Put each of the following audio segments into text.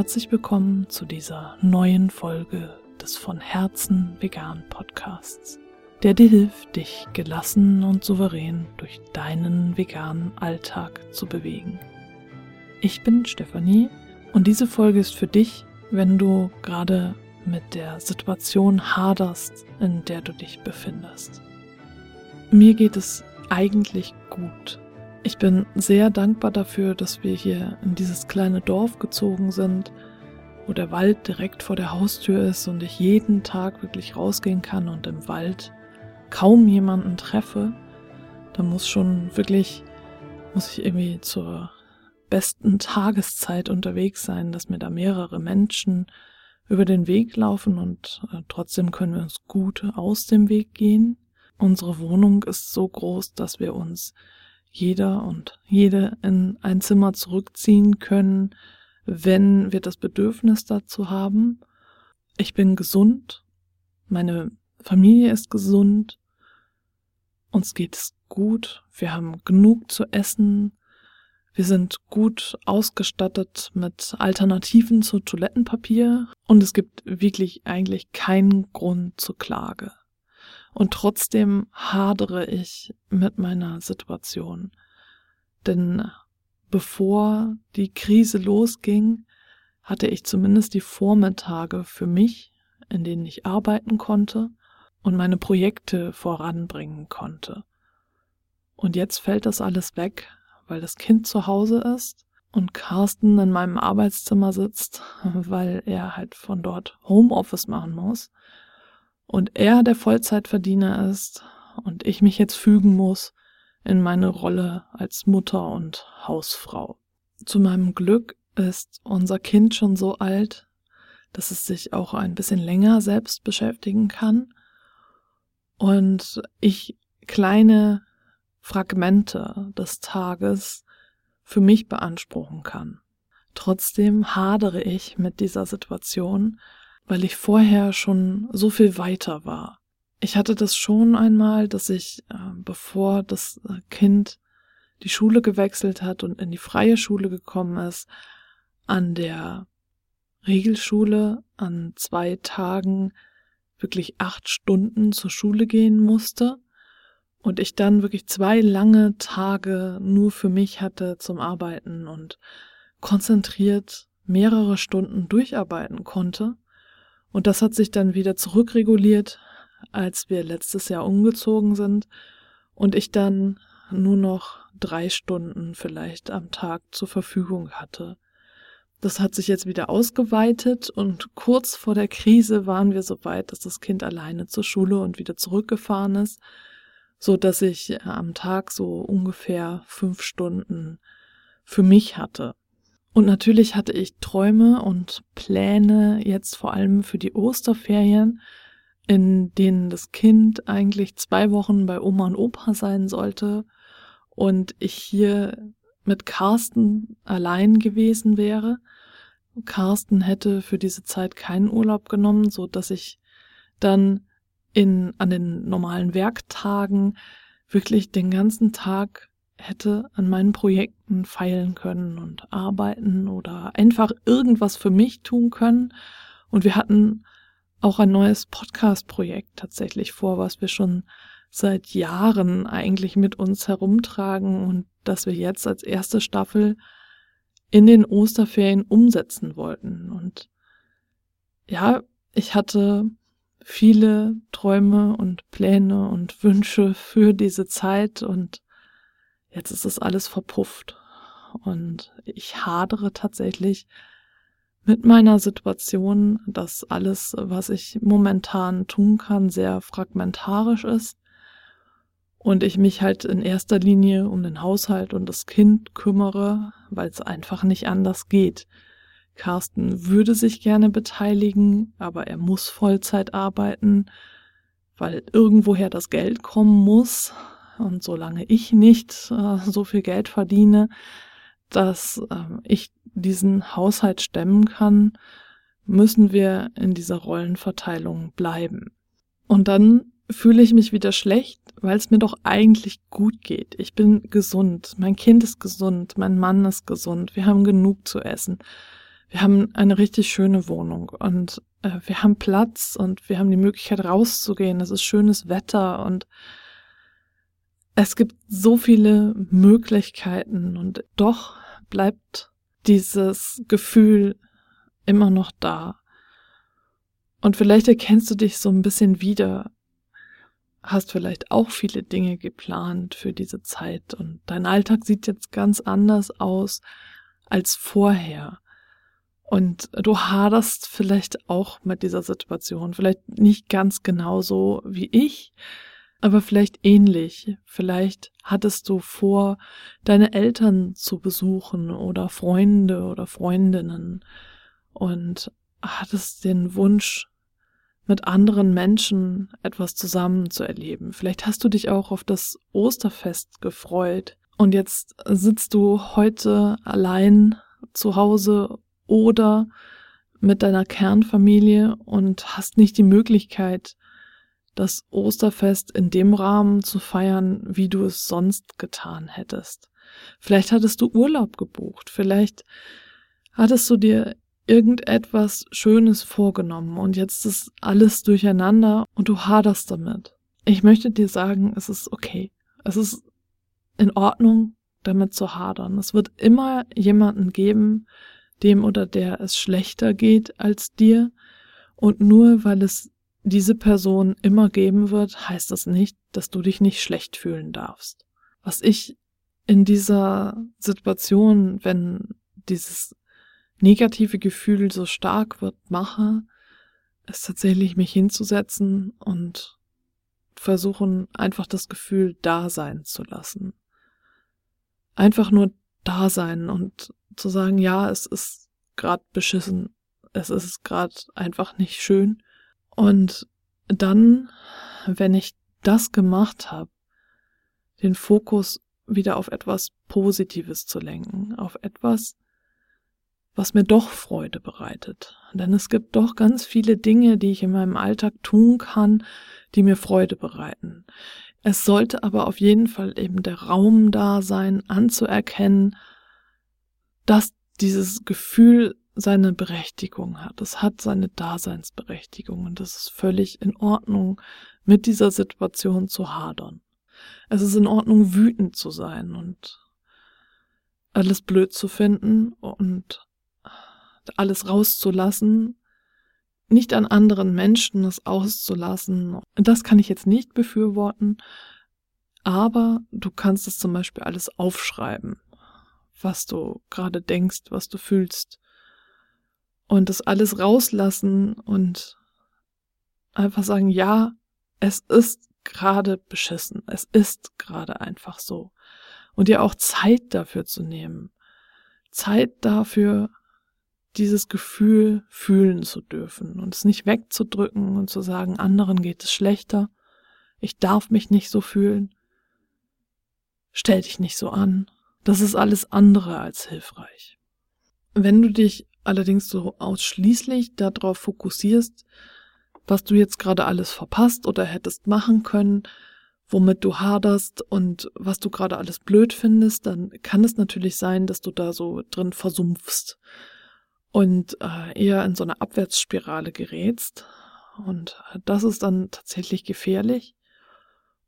herzlich willkommen zu dieser neuen Folge des von Herzen vegan Podcasts, der dir hilft, dich gelassen und souverän durch deinen veganen Alltag zu bewegen. Ich bin Stefanie und diese Folge ist für dich, wenn du gerade mit der Situation haderst, in der du dich befindest. Mir geht es eigentlich gut. Ich bin sehr dankbar dafür, dass wir hier in dieses kleine Dorf gezogen sind, wo der Wald direkt vor der Haustür ist und ich jeden Tag wirklich rausgehen kann und im Wald kaum jemanden treffe. Da muss schon wirklich, muss ich irgendwie zur besten Tageszeit unterwegs sein, dass mir da mehrere Menschen über den Weg laufen und äh, trotzdem können wir uns gut aus dem Weg gehen. Unsere Wohnung ist so groß, dass wir uns jeder und jede in ein Zimmer zurückziehen können, wenn wir das Bedürfnis dazu haben. Ich bin gesund, meine Familie ist gesund, uns geht es gut, wir haben genug zu essen, wir sind gut ausgestattet mit Alternativen zu Toilettenpapier. Und es gibt wirklich eigentlich keinen Grund zur Klage. Und trotzdem hadere ich mit meiner Situation. Denn bevor die Krise losging, hatte ich zumindest die Vormittage für mich, in denen ich arbeiten konnte und meine Projekte voranbringen konnte. Und jetzt fällt das alles weg, weil das Kind zu Hause ist und Carsten in meinem Arbeitszimmer sitzt, weil er halt von dort Homeoffice machen muss und er der Vollzeitverdiener ist und ich mich jetzt fügen muss in meine Rolle als Mutter und Hausfrau. Zu meinem Glück ist unser Kind schon so alt, dass es sich auch ein bisschen länger selbst beschäftigen kann und ich kleine Fragmente des Tages für mich beanspruchen kann. Trotzdem hadere ich mit dieser Situation, weil ich vorher schon so viel weiter war. Ich hatte das schon einmal, dass ich, äh, bevor das äh, Kind die Schule gewechselt hat und in die freie Schule gekommen ist, an der Regelschule an zwei Tagen wirklich acht Stunden zur Schule gehen musste und ich dann wirklich zwei lange Tage nur für mich hatte zum Arbeiten und konzentriert mehrere Stunden durcharbeiten konnte und das hat sich dann wieder zurückreguliert, als wir letztes Jahr umgezogen sind und ich dann nur noch drei Stunden vielleicht am Tag zur Verfügung hatte. Das hat sich jetzt wieder ausgeweitet und kurz vor der Krise waren wir so weit, dass das Kind alleine zur Schule und wieder zurückgefahren ist, so dass ich am Tag so ungefähr fünf Stunden für mich hatte. Und natürlich hatte ich Träume und Pläne jetzt vor allem für die Osterferien, in denen das Kind eigentlich zwei Wochen bei Oma und Opa sein sollte und ich hier mit Carsten allein gewesen wäre. Carsten hätte für diese Zeit keinen Urlaub genommen, so dass ich dann in, an den normalen Werktagen wirklich den ganzen Tag hätte an meinen Projekten feilen können und arbeiten oder einfach irgendwas für mich tun können. Und wir hatten auch ein neues Podcast-Projekt tatsächlich vor, was wir schon seit Jahren eigentlich mit uns herumtragen und das wir jetzt als erste Staffel in den Osterferien umsetzen wollten. Und ja, ich hatte viele Träume und Pläne und Wünsche für diese Zeit und Jetzt ist es alles verpufft. Und ich hadere tatsächlich mit meiner Situation, dass alles, was ich momentan tun kann, sehr fragmentarisch ist und ich mich halt in erster Linie um den Haushalt und das Kind kümmere, weil es einfach nicht anders geht. Carsten würde sich gerne beteiligen, aber er muss Vollzeit arbeiten, weil irgendwoher das Geld kommen muss, und solange ich nicht äh, so viel Geld verdiene, dass äh, ich diesen Haushalt stemmen kann, müssen wir in dieser Rollenverteilung bleiben. Und dann fühle ich mich wieder schlecht, weil es mir doch eigentlich gut geht. Ich bin gesund, mein Kind ist gesund, mein Mann ist gesund, wir haben genug zu essen. wir haben eine richtig schöne Wohnung und äh, wir haben Platz und wir haben die Möglichkeit rauszugehen. Es ist schönes Wetter und es gibt so viele Möglichkeiten und doch bleibt dieses Gefühl immer noch da. Und vielleicht erkennst du dich so ein bisschen wieder, hast vielleicht auch viele Dinge geplant für diese Zeit und dein Alltag sieht jetzt ganz anders aus als vorher. Und du haderst vielleicht auch mit dieser Situation, vielleicht nicht ganz genauso wie ich, aber vielleicht ähnlich. Vielleicht hattest du vor, deine Eltern zu besuchen oder Freunde oder Freundinnen und hattest den Wunsch, mit anderen Menschen etwas zusammen zu erleben. Vielleicht hast du dich auch auf das Osterfest gefreut und jetzt sitzt du heute allein zu Hause oder mit deiner Kernfamilie und hast nicht die Möglichkeit, das Osterfest in dem Rahmen zu feiern, wie du es sonst getan hättest. Vielleicht hattest du Urlaub gebucht, vielleicht hattest du dir irgendetwas Schönes vorgenommen und jetzt ist alles durcheinander und du haderst damit. Ich möchte dir sagen, es ist okay. Es ist in Ordnung, damit zu hadern. Es wird immer jemanden geben, dem oder der es schlechter geht als dir. Und nur weil es diese Person immer geben wird, heißt das nicht, dass du dich nicht schlecht fühlen darfst. Was ich in dieser Situation, wenn dieses negative Gefühl so stark wird, mache, ist tatsächlich mich hinzusetzen und versuchen, einfach das Gefühl da sein zu lassen. Einfach nur da sein und zu sagen, ja, es ist gerade beschissen, es ist gerade einfach nicht schön. Und dann, wenn ich das gemacht habe, den Fokus wieder auf etwas Positives zu lenken, auf etwas, was mir doch Freude bereitet. Denn es gibt doch ganz viele Dinge, die ich in meinem Alltag tun kann, die mir Freude bereiten. Es sollte aber auf jeden Fall eben der Raum da sein, anzuerkennen, dass dieses Gefühl seine Berechtigung hat. Es hat seine Daseinsberechtigung und es ist völlig in Ordnung, mit dieser Situation zu hadern. Es ist in Ordnung, wütend zu sein und alles blöd zu finden und alles rauszulassen, nicht an anderen Menschen es auszulassen. Das kann ich jetzt nicht befürworten, aber du kannst es zum Beispiel alles aufschreiben, was du gerade denkst, was du fühlst. Und das alles rauslassen und einfach sagen, ja, es ist gerade beschissen. Es ist gerade einfach so. Und dir auch Zeit dafür zu nehmen. Zeit dafür, dieses Gefühl fühlen zu dürfen und es nicht wegzudrücken und zu sagen, anderen geht es schlechter, ich darf mich nicht so fühlen, stell dich nicht so an, das ist alles andere als hilfreich. Wenn du dich allerdings so ausschließlich darauf fokussierst, was du jetzt gerade alles verpasst oder hättest machen können, womit du haderst und was du gerade alles blöd findest, dann kann es natürlich sein, dass du da so drin versumpfst und äh, eher in so eine Abwärtsspirale gerätst. Und äh, das ist dann tatsächlich gefährlich.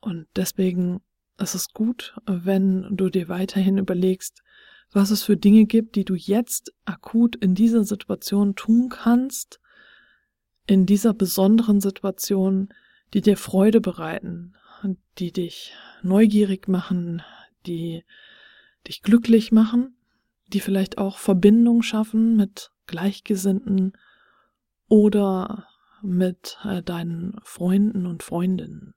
Und deswegen ist es gut, wenn du dir weiterhin überlegst, was es für Dinge gibt, die du jetzt akut in dieser Situation tun kannst, in dieser besonderen Situation, die dir Freude bereiten, die dich neugierig machen, die dich glücklich machen die vielleicht auch Verbindung schaffen mit Gleichgesinnten oder mit äh, deinen Freunden und Freundinnen.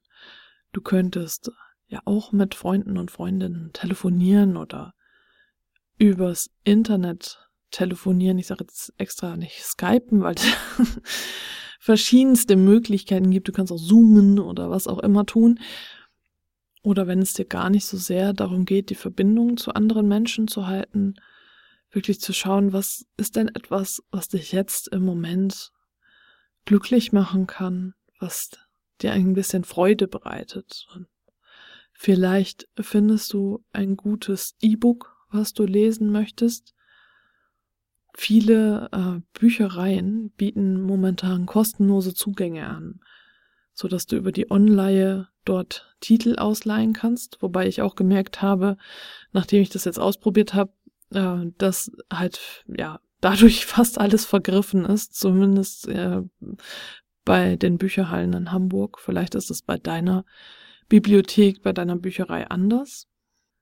Du könntest ja auch mit Freunden und Freundinnen telefonieren oder übers Internet telefonieren. Ich sage jetzt extra nicht Skypen, weil es verschiedenste Möglichkeiten gibt. Du kannst auch zoomen oder was auch immer tun. Oder wenn es dir gar nicht so sehr darum geht, die Verbindung zu anderen Menschen zu halten, wirklich zu schauen, was ist denn etwas, was dich jetzt im Moment glücklich machen kann, was dir ein bisschen Freude bereitet. Und vielleicht findest du ein gutes E-Book, was du lesen möchtest. viele äh, Büchereien bieten momentan kostenlose Zugänge an, so dass du über die Online dort Titel ausleihen kannst, wobei ich auch gemerkt habe, nachdem ich das jetzt ausprobiert habe, äh, dass halt ja dadurch fast alles vergriffen ist, zumindest äh, bei den Bücherhallen in Hamburg. Vielleicht ist es bei deiner Bibliothek, bei deiner Bücherei anders.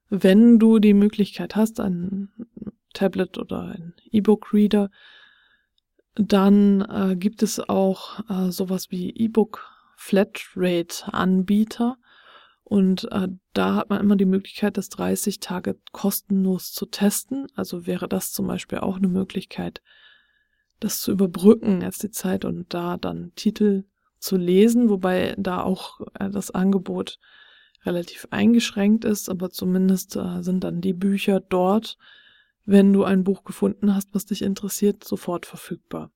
Wenn du die Möglichkeit hast, ein Tablet oder ein E-Book-Reader, dann äh, gibt es auch äh, sowas wie E-Book Flatrate-Anbieter. Und äh, da hat man immer die Möglichkeit, das 30 Tage kostenlos zu testen. Also wäre das zum Beispiel auch eine Möglichkeit, das zu überbrücken jetzt die Zeit und da dann Titel zu lesen, wobei da auch äh, das Angebot relativ eingeschränkt ist, aber zumindest äh, sind dann die Bücher dort, wenn du ein Buch gefunden hast, was dich interessiert, sofort verfügbar.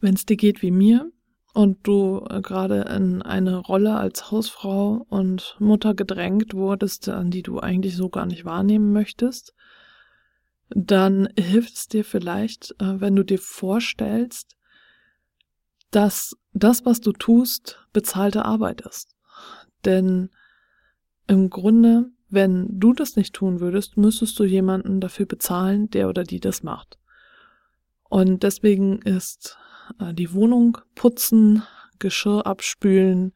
Wenn es dir geht wie mir, und du äh, gerade in eine Rolle als Hausfrau und Mutter gedrängt wurdest, an die du eigentlich so gar nicht wahrnehmen möchtest, dann hilft es dir vielleicht, äh, wenn du dir vorstellst, dass das, was du tust, bezahlte Arbeit ist. Denn im Grunde, wenn du das nicht tun würdest, müsstest du jemanden dafür bezahlen, der oder die das macht. Und deswegen ist äh, die Wohnung putzen, Geschirr abspülen,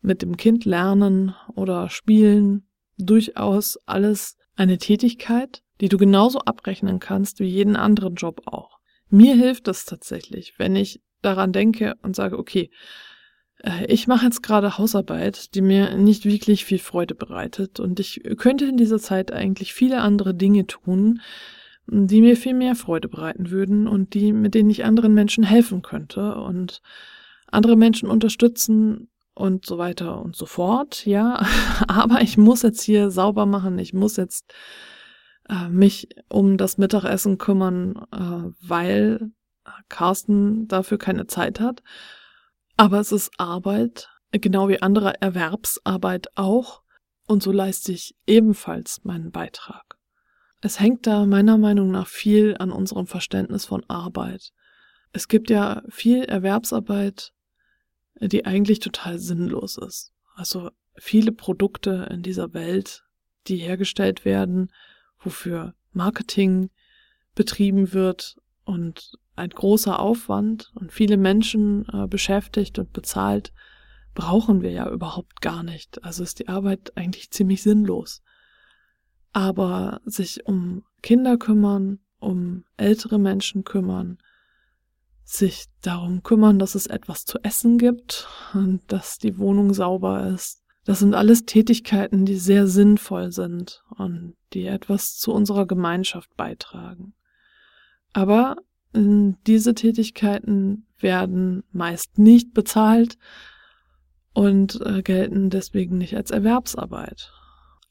mit dem Kind lernen oder spielen, durchaus alles eine Tätigkeit, die du genauso abrechnen kannst wie jeden anderen Job auch. Mir hilft das tatsächlich, wenn ich daran denke und sage, okay, ich mache jetzt gerade Hausarbeit, die mir nicht wirklich viel Freude bereitet und ich könnte in dieser Zeit eigentlich viele andere Dinge tun, die mir viel mehr Freude bereiten würden und die, mit denen ich anderen Menschen helfen könnte und andere Menschen unterstützen und so weiter und so fort, ja. Aber ich muss jetzt hier sauber machen, ich muss jetzt äh, mich um das Mittagessen kümmern, äh, weil Carsten dafür keine Zeit hat. Aber es ist Arbeit, genau wie andere Erwerbsarbeit auch. Und so leiste ich ebenfalls meinen Beitrag. Es hängt da meiner Meinung nach viel an unserem Verständnis von Arbeit. Es gibt ja viel Erwerbsarbeit, die eigentlich total sinnlos ist. Also viele Produkte in dieser Welt, die hergestellt werden, wofür Marketing betrieben wird und ein großer Aufwand und viele Menschen äh, beschäftigt und bezahlt, brauchen wir ja überhaupt gar nicht. Also ist die Arbeit eigentlich ziemlich sinnlos. Aber sich um Kinder kümmern, um ältere Menschen kümmern, sich darum kümmern, dass es etwas zu essen gibt und dass die Wohnung sauber ist. Das sind alles Tätigkeiten, die sehr sinnvoll sind und die etwas zu unserer Gemeinschaft beitragen. Aber äh, diese Tätigkeiten werden meist nicht bezahlt und äh, gelten deswegen nicht als Erwerbsarbeit.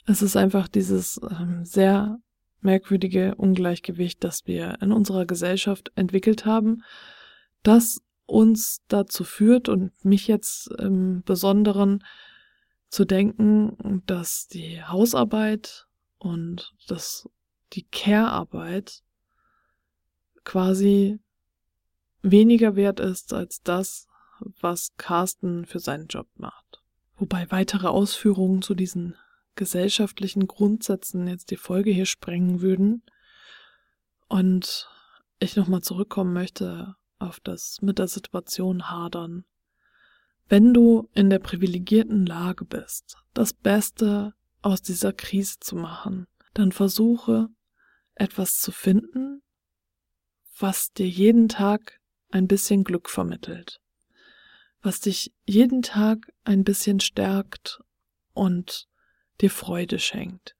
Es ist einfach dieses ähm, sehr merkwürdige Ungleichgewicht, das wir in unserer Gesellschaft entwickelt haben, das uns dazu führt und mich jetzt im Besonderen zu denken, dass die Hausarbeit und dass die Care-Arbeit quasi weniger wert ist als das, was Carsten für seinen Job macht. Wobei weitere Ausführungen zu diesen gesellschaftlichen Grundsätzen jetzt die Folge hier sprengen würden. Und ich nochmal zurückkommen möchte auf das mit der Situation hadern. Wenn du in der privilegierten Lage bist, das Beste aus dieser Krise zu machen, dann versuche etwas zu finden, was dir jeden Tag ein bisschen Glück vermittelt, was dich jeden Tag ein bisschen stärkt und dir Freude schenkt.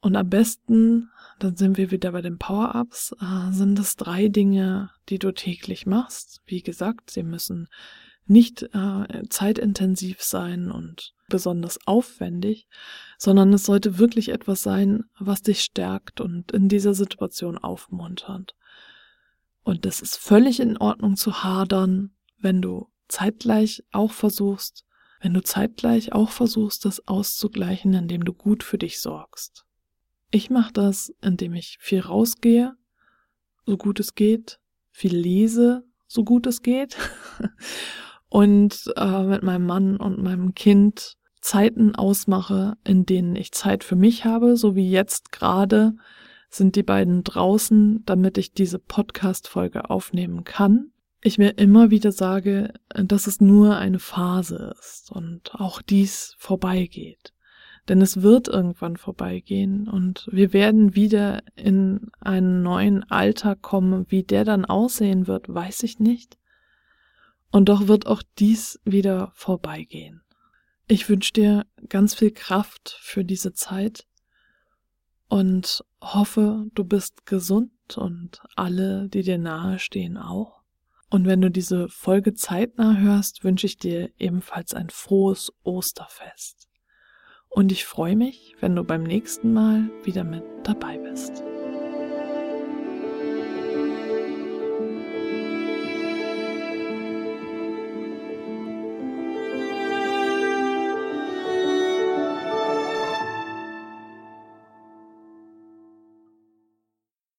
Und am besten, dann sind wir wieder bei den Power-Ups, äh, sind es drei Dinge, die du täglich machst. Wie gesagt, sie müssen nicht äh, zeitintensiv sein und besonders aufwendig, sondern es sollte wirklich etwas sein, was dich stärkt und in dieser Situation aufmuntert. Und es ist völlig in Ordnung zu hadern, wenn du zeitgleich auch versuchst, wenn du zeitgleich auch versuchst, das auszugleichen, indem du gut für dich sorgst. Ich mache das, indem ich viel rausgehe, so gut es geht, viel lese, so gut es geht und äh, mit meinem Mann und meinem Kind Zeiten ausmache, in denen ich Zeit für mich habe, so wie jetzt gerade sind die beiden draußen, damit ich diese Podcast-Folge aufnehmen kann. Ich mir immer wieder sage, dass es nur eine Phase ist und auch dies vorbeigeht. Denn es wird irgendwann vorbeigehen und wir werden wieder in einen neuen Alltag kommen. Wie der dann aussehen wird, weiß ich nicht. Und doch wird auch dies wieder vorbeigehen. Ich wünsche dir ganz viel Kraft für diese Zeit und hoffe, du bist gesund und alle, die dir nahe stehen, auch. Und wenn du diese Folge zeitnah hörst, wünsche ich dir ebenfalls ein frohes Osterfest. Und ich freue mich, wenn du beim nächsten Mal wieder mit dabei bist.